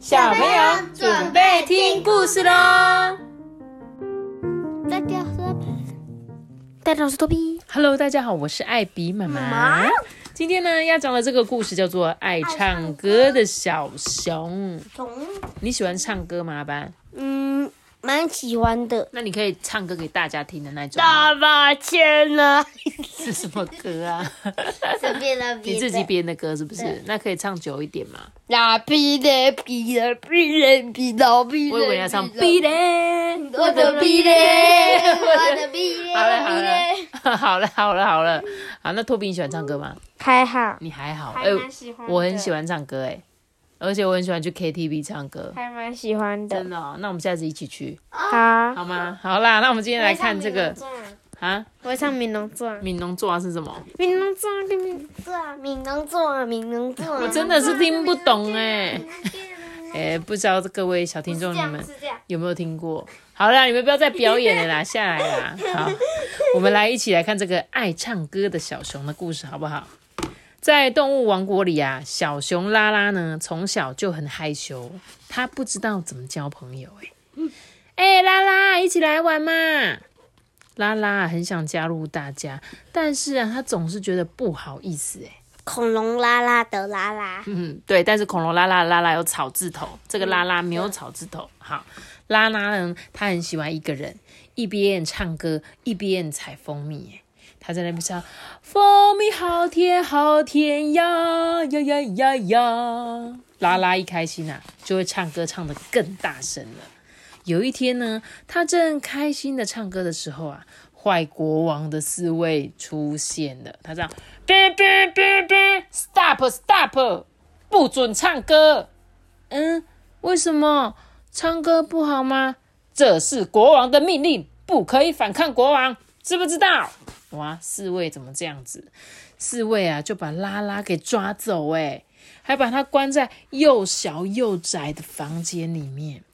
小朋友准备听故事喽！大家好，大家好，我是多比。Hello，大家好，我是艾比妈妈。今天呢，要讲的这个故事叫做《爱唱歌的小熊》。从你喜欢唱歌吗，阿班？嗯，蛮喜欢的。那你可以唱歌给大家听的那种。大把钱呢？是什么歌啊？随便的，你自己编的歌是不是？那可以唱久一点吗？啦比嘞比嘞比嘞比老比我以为你要唱比比嘞，我的比嘞，我的比嘞，好了 好比嘞了，好了好了好了，好，那托比你喜欢唱歌吗？还好，你还好，还哎、蛮喜欢的我很喜欢唱歌哎，而且我很喜欢去 KTV 唱歌，还蛮喜欢的。真的、哦。那我们下次一起去好，好吗？好啦，那我们今天来看这个啊，我会唱《悯农传》。闽农作是什么？悯农传，悯农传，悯农传，悯农传。我真的是听不懂哎，哎，不知道各位小听众你们。有没有听过？好啦，你们不要再表演了啦，下来啦。好，我们来一起来看这个爱唱歌的小熊的故事，好不好？在动物王国里啊，小熊拉拉呢，从小就很害羞，他不知道怎么交朋友、欸。哎、哎，拉拉，一起来玩嘛！拉拉很想加入大家，但是啊，他总是觉得不好意思、哎。恐龙拉拉的拉拉，嗯，对，但是恐龙拉拉拉拉有草字头，这个拉拉没有草字头。好，拉拉呢，他很喜欢一个人，一边唱歌一边采蜂蜜。他在那边唱，蜂蜜好甜好甜呀呀呀呀呀！拉拉一开心啊，就会唱歌唱得更大声了。有一天呢，他正开心的唱歌的时候啊，坏国王的侍卫出现了。他这样，哔哔哔哔，stop stop，不准唱歌。嗯，为什么唱歌不好吗？这是国王的命令，不可以反抗国王，知不知道？哇，侍卫怎么这样子？侍卫啊，就把拉拉给抓走，哎，还把他关在又小又窄的房间里面。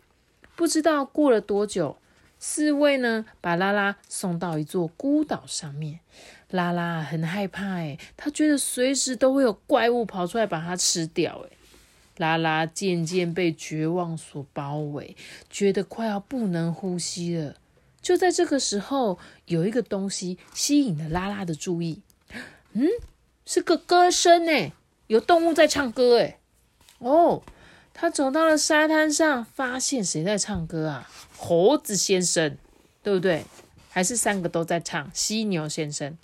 不知道过了多久，侍卫呢把拉拉送到一座孤岛上面。拉拉很害怕，诶，他觉得随时都会有怪物跑出来把它吃掉，诶。拉拉渐渐被绝望所包围，觉得快要不能呼吸了。就在这个时候，有一个东西吸引了拉拉的注意。嗯，是个歌声呢，有动物在唱歌，诶。哦。他走到了沙滩上，发现谁在唱歌啊？猴子先生，对不对？还是三个都在唱？犀牛先生、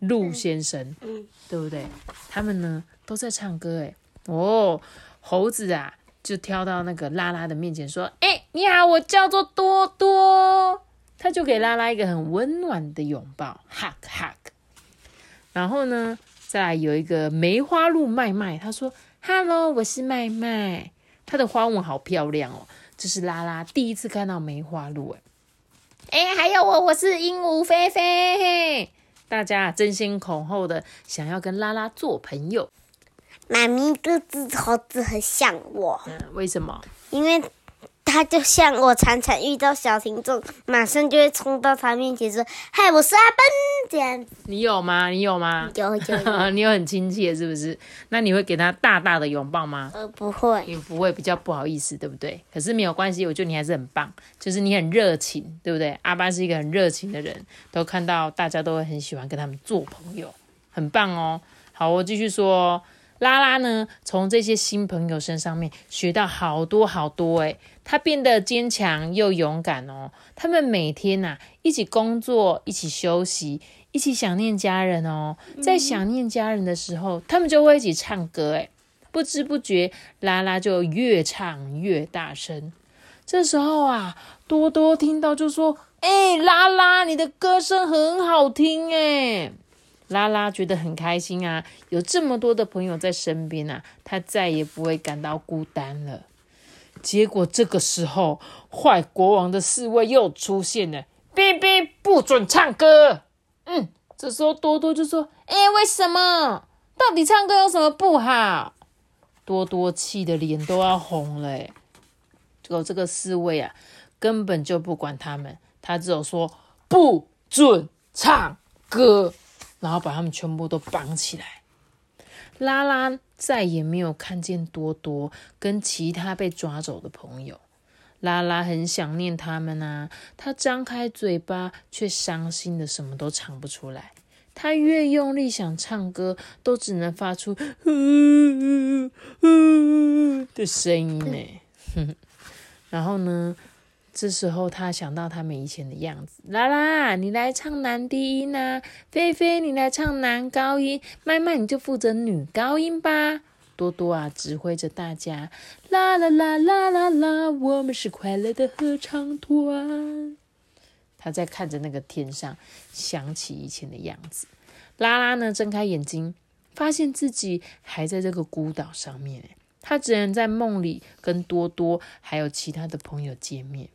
鹿先生，嗯，对不对？他们呢都在唱歌，哎，哦，猴子啊，就跳到那个拉拉的面前说：“哎，你好，我叫做多多。”他就给拉拉一个很温暖的拥抱，hug hug。然后呢，再来有一个梅花鹿麦麦，他说：“Hello，我是麦麦。”它的花纹好漂亮哦，这是拉拉第一次看到梅花鹿哎，哎，还有我，我是鹦鹉菲菲，嘿，大家争先恐后的想要跟拉拉做朋友。妈咪这只猴子很像我，嗯，为什么？因为它就像我，常常遇到小听众，马上就会冲到他面前说：“嗨，我是阿笨。”这样子你有吗？你有吗？有有有，你有很亲切是不是？那你会给他大大的拥抱吗？呃，不会，也不会，比较不好意思，对不对？可是没有关系，我觉得你还是很棒，就是你很热情，对不对？阿班是一个很热情的人，都看到大家都会很喜欢跟他们做朋友，很棒哦。好，我继续说，拉拉呢，从这些新朋友身上面学到好多好多，诶，他变得坚强又勇敢哦。他们每天呐、啊、一起工作，一起休息。一起想念家人哦，在想念家人的时候，他们就会一起唱歌。哎，不知不觉，拉拉就越唱越大声。这时候啊，多多听到就说：“哎，拉拉，你的歌声很好听哎！”拉拉觉得很开心啊，有这么多的朋友在身边啊，他再也不会感到孤单了。结果这个时候，坏国王的侍卫又出现了，哔哔，不准唱歌。嗯，这时候多多就说：“哎、为什么？到底唱歌有什么不好？”多多气的脸都要红了。结果这个侍卫啊，根本就不管他们，他只有说：“不准唱歌。”然后把他们全部都绑起来。拉拉再也没有看见多多跟其他被抓走的朋友。拉拉很想念他们啊，他张开嘴巴，却伤心的什么都唱不出来。他越用力想唱歌，都只能发出“呜呜”的声音呢。然后呢，这时候他想到他们以前的样子：拉拉，你来唱男低音啊；菲菲，你来唱男高音；麦麦，你就负责女高音吧。多多啊，指挥着大家，啦啦啦啦啦啦，我们是快乐的合唱团。他在看着那个天上，想起以前的样子。拉拉呢，睁开眼睛，发现自己还在这个孤岛上面。他只能在梦里跟多多还有其他的朋友见面。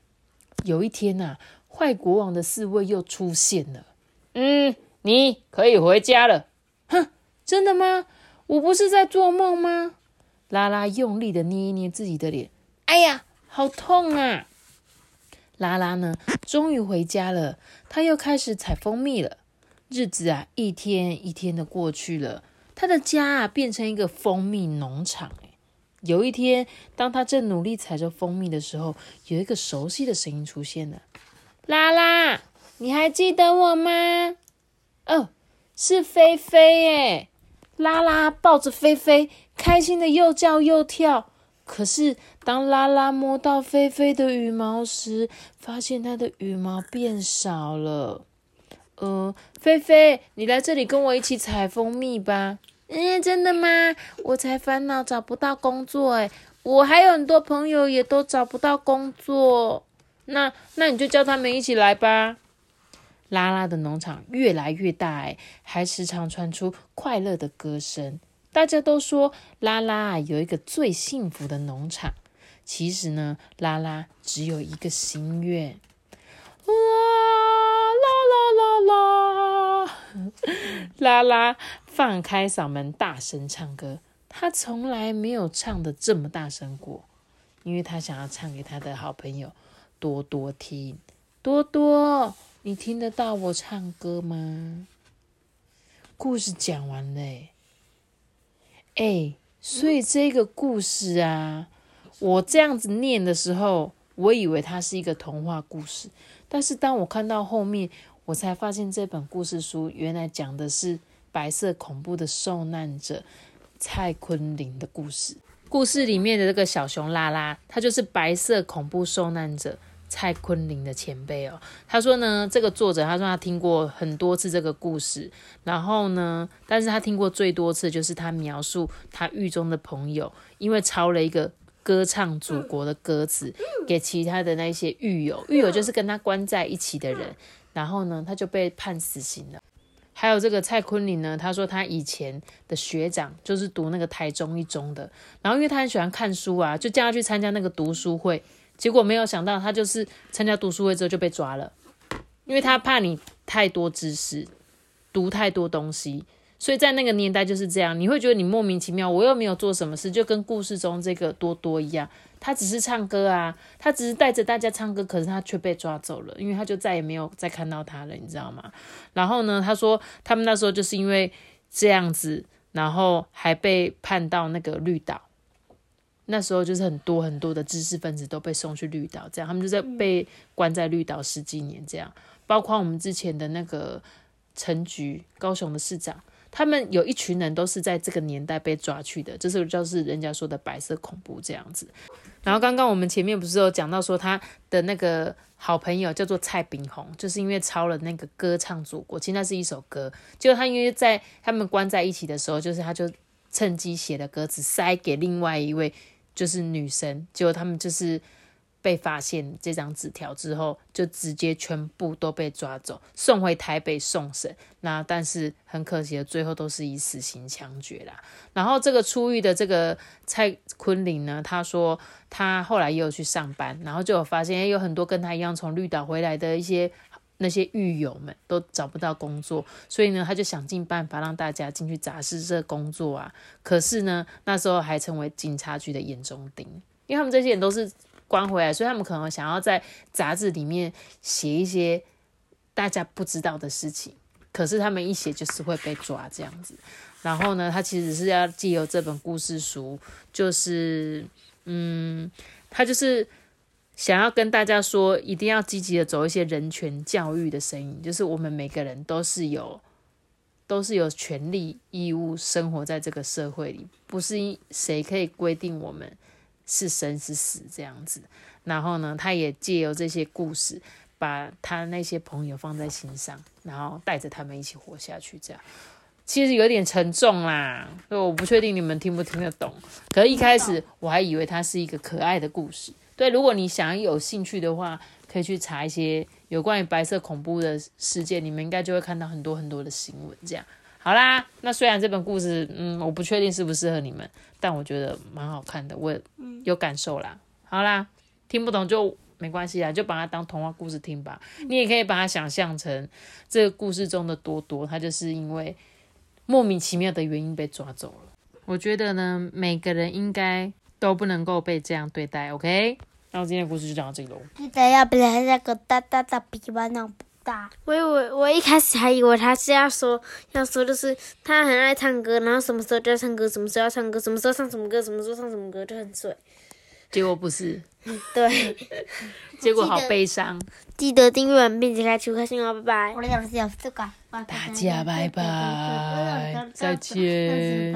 有一天呐，坏国王的侍卫又出现了。嗯，你可以回家了。哼，真的吗？我不是在做梦吗？拉拉用力的捏一捏自己的脸，哎呀，好痛啊！拉拉呢，终于回家了。他又开始采蜂蜜了。日子啊，一天一天的过去了。他的家啊，变成一个蜂蜜农场。有一天，当他正努力采着蜂蜜的时候，有一个熟悉的声音出现了：“拉拉，你还记得我吗？”哦，是菲菲耶。拉拉抱着菲菲，开心的又叫又跳。可是，当拉拉摸到菲菲的羽毛时，发现它的羽毛变少了。呃，菲菲，你来这里跟我一起采蜂蜜吧。嗯，真的吗？我才烦恼找不到工作哎，我还有很多朋友也都找不到工作。那，那你就叫他们一起来吧。拉拉的农场越来越大，哎，还时常传出快乐的歌声。大家都说拉拉有一个最幸福的农场。其实呢，拉拉只有一个心愿。啦啦啦啦啦！拉拉放开嗓门大声唱歌，他从来没有唱的这么大声过，因为他想要唱给他的好朋友多多听。多多。你听得到我唱歌吗？故事讲完了，哎，所以这个故事啊，我这样子念的时候，我以为它是一个童话故事，但是当我看到后面，我才发现这本故事书原来讲的是白色恐怖的受难者蔡坤林的故事。故事里面的这个小熊拉拉，他就是白色恐怖受难者。蔡坤林的前辈哦，他说呢，这个作者他说他听过很多次这个故事，然后呢，但是他听过最多次就是他描述他狱中的朋友，因为抄了一个歌唱祖国的歌词给其他的那些狱友，狱友就是跟他关在一起的人，然后呢，他就被判死刑了。还有这个蔡坤林呢，他说他以前的学长就是读那个台中一中的，然后因为他很喜欢看书啊，就叫他去参加那个读书会。结果没有想到，他就是参加读书会之后就被抓了，因为他怕你太多知识，读太多东西，所以在那个年代就是这样，你会觉得你莫名其妙，我又没有做什么事，就跟故事中这个多多一样，他只是唱歌啊，他只是带着大家唱歌，可是他却被抓走了，因为他就再也没有再看到他了，你知道吗？然后呢，他说他们那时候就是因为这样子，然后还被判到那个绿岛。那时候就是很多很多的知识分子都被送去绿岛，这样他们就在被关在绿岛十几年，这样包括我们之前的那个陈菊，高雄的市长，他们有一群人都是在这个年代被抓去的，这是就是人家说的白色恐怖这样子。然后刚刚我们前面不是有讲到说他的那个好朋友叫做蔡炳宏，就是因为抄了那个歌唱祖国，其实那是一首歌，就他因为在他们关在一起的时候，就是他就趁机写的歌词塞给另外一位。就是女生，结果他们就是被发现这张纸条之后，就直接全部都被抓走，送回台北送审。那但是很可惜的，最后都是以死刑枪决啦。然后这个出狱的这个蔡坤林呢，他说他后来也有去上班，然后就有发现，有很多跟他一样从绿岛回来的一些。那些狱友们都找不到工作，所以呢，他就想尽办法让大家进去杂事社工作啊。可是呢，那时候还成为警察局的眼中钉，因为他们这些人都是关回来，所以他们可能想要在杂志里面写一些大家不知道的事情。可是他们一写就是会被抓这样子。然后呢，他其实是要借由这本故事书，就是嗯，他就是想要跟大家说，一定要积极的走一些人权教育的声音，就是我们每个人都是有都是有权利义务生活在这个社会里，不是谁可以规定我们是生是死这样子。然后呢，他也借由这些故事，把他那些朋友放在心上，然后带着他们一起活下去。这样其实有点沉重啦，所以我不确定你们听不听得懂。可是一开始我还以为它是一个可爱的故事。对，如果你想有兴趣的话，可以去查一些有关于白色恐怖的事件，你们应该就会看到很多很多的新闻。这样好啦，那虽然这本故事，嗯，我不确定适不适合你们，但我觉得蛮好看的，我有感受啦。好啦，听不懂就没关系啦，就把它当童话故事听吧。你也可以把它想象成这个故事中的多多，他就是因为莫名其妙的原因被抓走了。我觉得呢，每个人应该都不能够被这样对待。OK，那我今天的故事就讲到这里喽。记得要不然那个大大的比完那不大。我以为我一开始还以为他是要说要说就是他很爱唱歌，然后什么时候就要唱歌，什么时候要唱歌，什么时候唱什么歌，什么时候唱什么歌就很水。结果不是，对，结果好悲伤。记得订阅完并且开启开心哦，拜拜。大家拜拜，再。见。